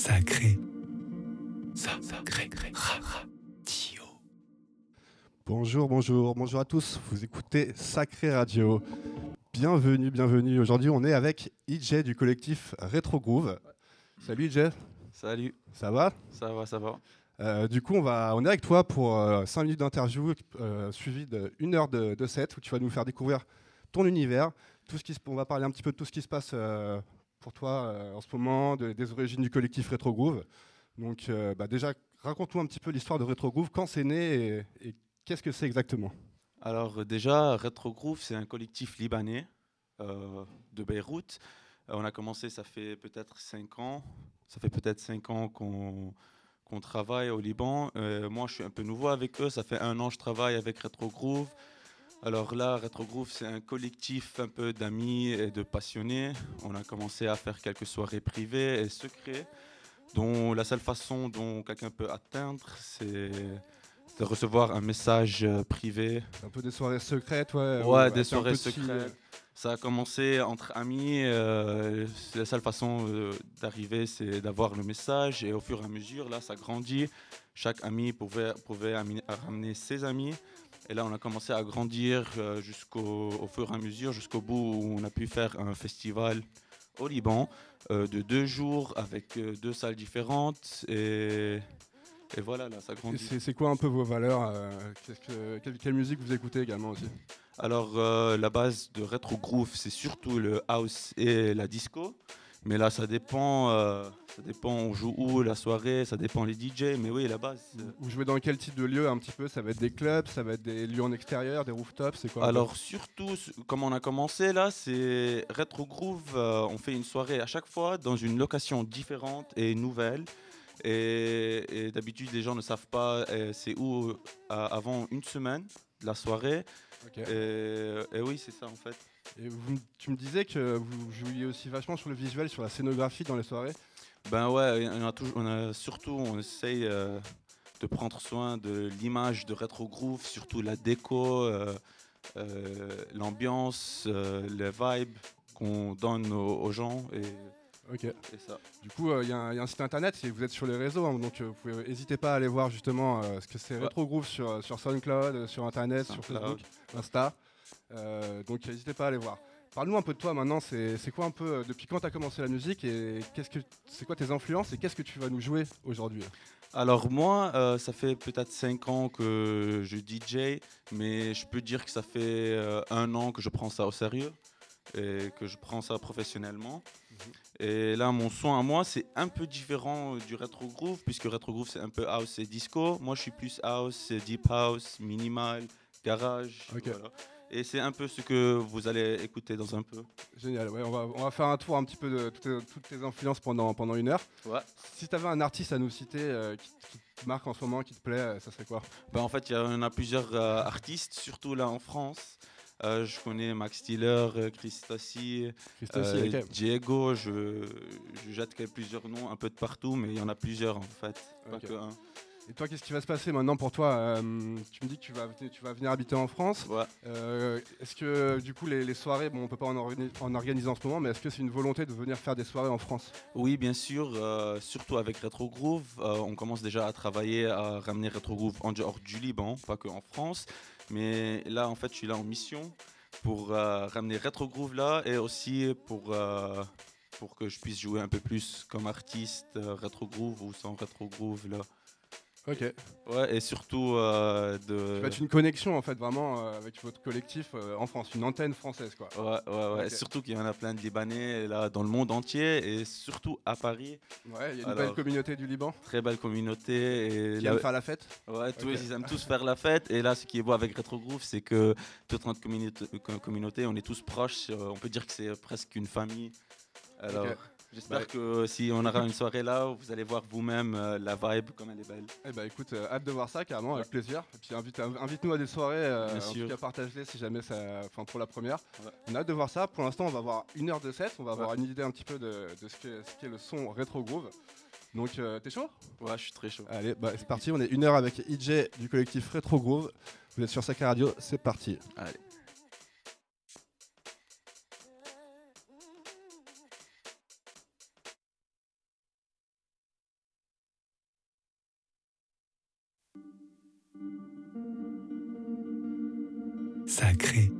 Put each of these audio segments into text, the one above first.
Sacré. Sacré. Radio. Bonjour, bonjour, bonjour à tous. Vous écoutez Sacré Radio. Bienvenue, bienvenue. Aujourd'hui, on est avec IJ du collectif Retro Groove. Salut IJ, Salut, ça va? Ça va, ça va. Euh, Du coup, on, va, on est avec toi pour 5 minutes d'interview euh, suivi d'une heure de, de set où tu vas nous faire découvrir ton univers. Tout ce qui se- on va parler un petit peu de tout ce qui se passe euh, pour toi euh, en ce moment, de- des origines du collectif Retro Groove. Donc, euh, bah, déjà, raconte-nous un petit peu l'histoire de Retro Groove, quand c'est né et, qu'est-ce que c'est exactement? Alors euh, déjà, Retro Groove, c'est un collectif libanais de Beyrouth. On a commencé, ça fait peut-être 5 ans. Ça fait peut-être 5 ans qu'on qu'on travaille au Liban. Moi, je suis un peu nouveau avec eux. Ça fait un an que je travaille avec Retro Groove. Alors là, Retro Groove, c'est un collectif un peu d'amis et de passionnés. On a commencé à faire quelques soirées privées et secrets, dont la seule façon dont quelqu'un peut atteindre, c'est de recevoir un message euh, privé. Un peu des soirées secrètes, ouais. Ouais, des soirées secrètes. Ça a commencé entre amis. euh, la seule façon euh, d'arriver, c'est d'avoir le message. Et au fur et à mesure, là, ça grandit. Chaque ami pouvait, pouvait ami- ramener ses amis. Et là, on a commencé à grandir euh, jusqu'au au fur et à mesure, jusqu'au bout où on a pu faire un festival au Liban euh, de deux jours avec euh, deux salles différentes. Et, et voilà, là, ça grandit. C'est quoi un peu vos valeurs euh, que- quelle, quelle musique vous écoutez également aussi? Alors, la base de Retro Groove, c'est surtout le house et la disco. Mais là, ça dépend, euh, ça dépend, on joue où la soirée, ça dépend les DJ. Mais oui, la base. Vous jouez dans quel type de lieu un petit peu Ça va être des clubs, ça va être des lieux en extérieur, des rooftops, c'est quoi Alors, surtout, comme on a commencé là, c'est Retro Groove. euh, on fait une soirée à chaque fois dans une location différente et nouvelle. Et, et d'habitude, les gens ne savent pas euh, c'est où avant une semaine de la soirée. Et oui, c'est ça en fait. Et vous m- tu me disais que vous jouiez aussi vachement sur le visuel, sur la scénographie dans les soirées. Ben ouais, on a, toujours, on a surtout, on essaye euh, de prendre soin de l'image de Retro Groove, surtout la déco, euh, euh, l'ambiance, les vibes qu'on donne aux, aux gens et, Ok. et ça. Du coup, il y, a un- y a un site internet et vous êtes sur les réseaux, hein, donc euh, vous pouvez n'hésitez pas à aller voir justement euh, ce que c'est Ouais. Retro Groove sur, sur SoundCloud, sur internet, sur. Facebook, Insta. Euh, donc n'hésitez pas à aller voir. Parle-nous un peu de toi maintenant, c'est quoi un peu, euh, depuis quand tu as commencé la musique et qu'est-ce que c'est quoi tes influences et qu'est-ce que tu vas nous jouer aujourd'hui? Alors moi, euh, ça fait peut-être 5 ans que je DJ, mais je peux dire que ça fait euh, un an que je prends ça au sérieux et que je prends ça professionnellement. Et là, mon son à moi, c'est un peu différent du retro groove, puisque retro groove, c'est un peu house et disco. Moi, je suis plus house, deep house, minimal, garage. Voilà. Et c'est un peu ce que vous allez écouter dans un peu. Génial, ouais, on, va, on va faire un tour un petit peu de toutes tes, toutes tes influences pendant, pendant une heure. Ouais. Si tu avais un artiste à nous citer euh, qui, qui te marque en ce moment, qui te plaît, euh, ça serait quoi? Ben, en fait, il y en a plusieurs euh, artistes, surtout là en France. Euh, je connais Max Stiller, euh, Chris Tassi, Christophe, euh, ok. Diego. Je, je jette plusieurs noms un peu de partout, mais il y en a plusieurs en fait. Pas que un. Et toi, qu'est-ce qui va se passer maintenant pour toi Euh, Tu me dis que tu vas, venir- tu vas venir habiter en France. Ouais. Euh, est-ce que du coup les, les soirées, bon, on peut pas en, organi- en organiser en ce moment, mais est-ce que c'est une volonté de venir faire des soirées en France? Oui, bien sûr, euh, surtout avec Retro Groove. on commence déjà à travailler à ramener Retro Groove en dehors du Liban, pas que en France. Mais là, en fait, je suis là en mission pour ramener Retro Groove là et aussi pour, pour que je puisse jouer un peu plus comme artiste Retro Groove ou sans Retro Groove là. Ok. Ouais, et surtout euh, Tu de. vas être une connexion en fait vraiment euh, avec votre collectif euh, en France, une antenne française quoi. Ouais, ouais, ouais. Surtout qu'il y en a plein de Libanais là dans le monde entier et surtout à Paris. Ouais, il y a une Alors, belle communauté du Liban Très belle communauté. Et qui la- aime faire la fête. Ouais, tous, ils aiment tous faire la fête. Et là, ce qui est beau avec Retro Groove, c'est que toute notre communauté, co- communauté, on est tous proches. euh, on peut dire que c'est presque une famille. Alors. J'espère Bah, que si on aura une soirée là, vous allez voir vous-même euh, la vibe comme elle est belle. Eh bah écoute, euh, hâte de voir ça carrément, avec plaisir. Et puis invite, inv- invite-nous à des soirées, euh, en tout cas partage-les si jamais ça, enfin pour la première. Ouais. On a hâte de voir ça. Pour l'instant, on va avoir une heure de set, on va avoir une idée un petit peu de, de ce qu'est le son rétro groove. Donc euh, t'es chaud? Ouais, je suis très chaud. Allez, bah, c'est parti. On est une heure avec IJ du collectif Retro Groove. Vous êtes sur Sacré Radio, c'est parti. Allez. Sacré.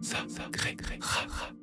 Sacré. Ra.